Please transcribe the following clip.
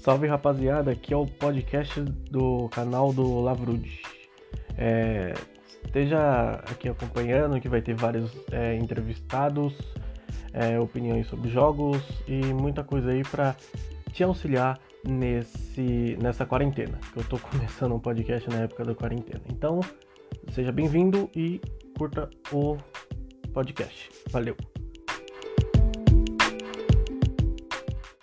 Salve rapaziada, aqui é o podcast do canal do Lavrude. É, esteja aqui acompanhando que vai ter vários é, entrevistados, é, opiniões sobre jogos e muita coisa aí para te auxiliar nesse, nessa quarentena. Que eu tô começando um podcast na época da quarentena. Então, seja bem-vindo e curta o podcast. Valeu!